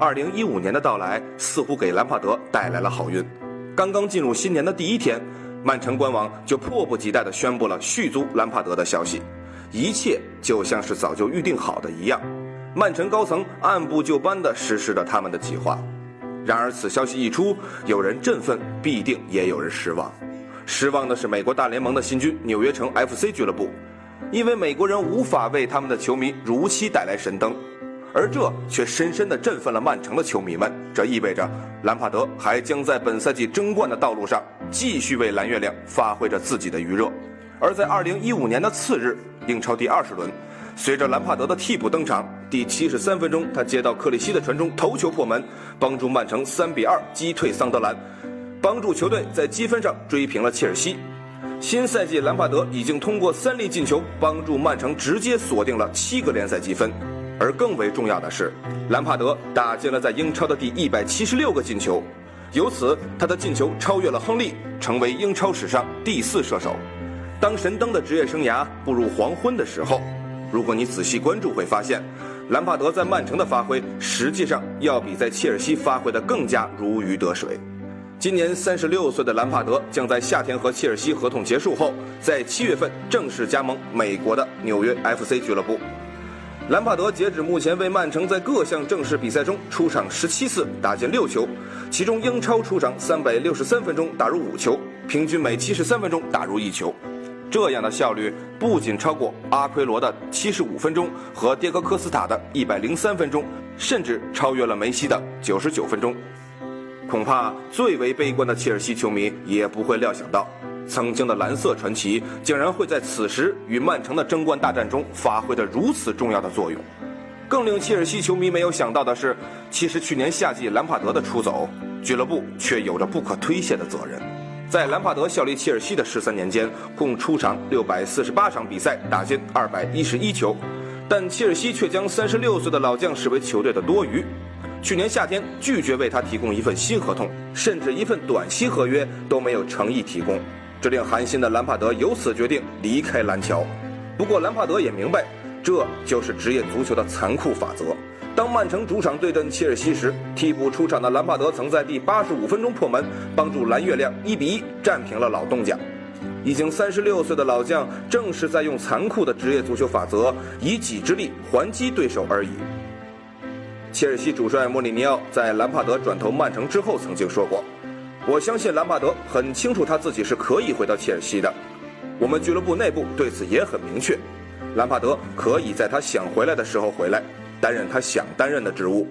二零一五年的到来似乎给兰帕德带来了好运。刚刚进入新年的第一天，曼城官网就迫不及待地宣布了续租兰帕德的消息，一切就像是早就预定好的一样。曼城高层按部就班地实施着他们的计划。然而，此消息一出，有人振奋，必定也有人失望。失望的是美国大联盟的新军纽约城 FC 俱乐部，因为美国人无法为他们的球迷如期带来神灯，而这却深深地振奋了曼城的球迷们。这意味着兰帕德还将在本赛季争冠的道路上继续为蓝月亮发挥着自己的余热。而在2015年的次日，英超第二十轮，随着兰帕德的替补登场，第七十三分钟，他接到克里希的传中，头球破门，帮助曼城3比2击退桑德兰。帮助球队在积分上追平了切尔西。新赛季，兰帕德已经通过三粒进球，帮助曼城直接锁定了七个联赛积分。而更为重要的是，兰帕德打进了在英超的第一百七十六个进球，由此他的进球超越了亨利，成为英超史上第四射手。当神灯的职业生涯步入黄昏的时候，如果你仔细关注，会发现，兰帕德在曼城的发挥实际上要比在切尔西发挥的更加如鱼得水。今年三十六岁的兰帕德将在夏天和切尔西合同结束后，在七月份正式加盟美国的纽约 FC 俱乐部。兰帕德截止目前为曼城在各项正式比赛中出场十七次，打进六球，其中英超出场三百六十三分钟打入五球，平均每七十三分钟打入一球。这样的效率不仅超过阿奎罗的七十五分钟和迭戈科斯塔的一百零三分钟，甚至超越了梅西的九十九分钟。恐怕最为悲观的切尔西球迷也不会料想到，曾经的蓝色传奇竟然会在此时与曼城的争冠大战中发挥着如此重要的作用。更令切尔西球迷没有想到的是，其实去年夏季兰帕德的出走，俱乐部却有着不可推卸的责任。在兰帕德效力切尔西的十三年间，共出场六百四十八场比赛，打进二百一十一球，但切尔西却将三十六岁的老将视为球队的多余。去年夏天拒绝为他提供一份新合同，甚至一份短期合约都没有诚意提供，这令寒心的兰帕德由此决定离开蓝桥。不过兰帕德也明白，这就是职业足球的残酷法则。当曼城主场对阵切尔西时，替补出场的兰帕德曾在第八十五分钟破门，帮助蓝月亮一比一战平了老东家。已经三十六岁的老将，正是在用残酷的职业足球法则，以己之力还击对手而已。切尔西主帅莫里尼奥在兰帕德转投曼城之后曾经说过：“我相信兰帕德很清楚他自己是可以回到切尔西的。我们俱乐部内部对此也很明确，兰帕德可以在他想回来的时候回来，担任他想担任的职务。”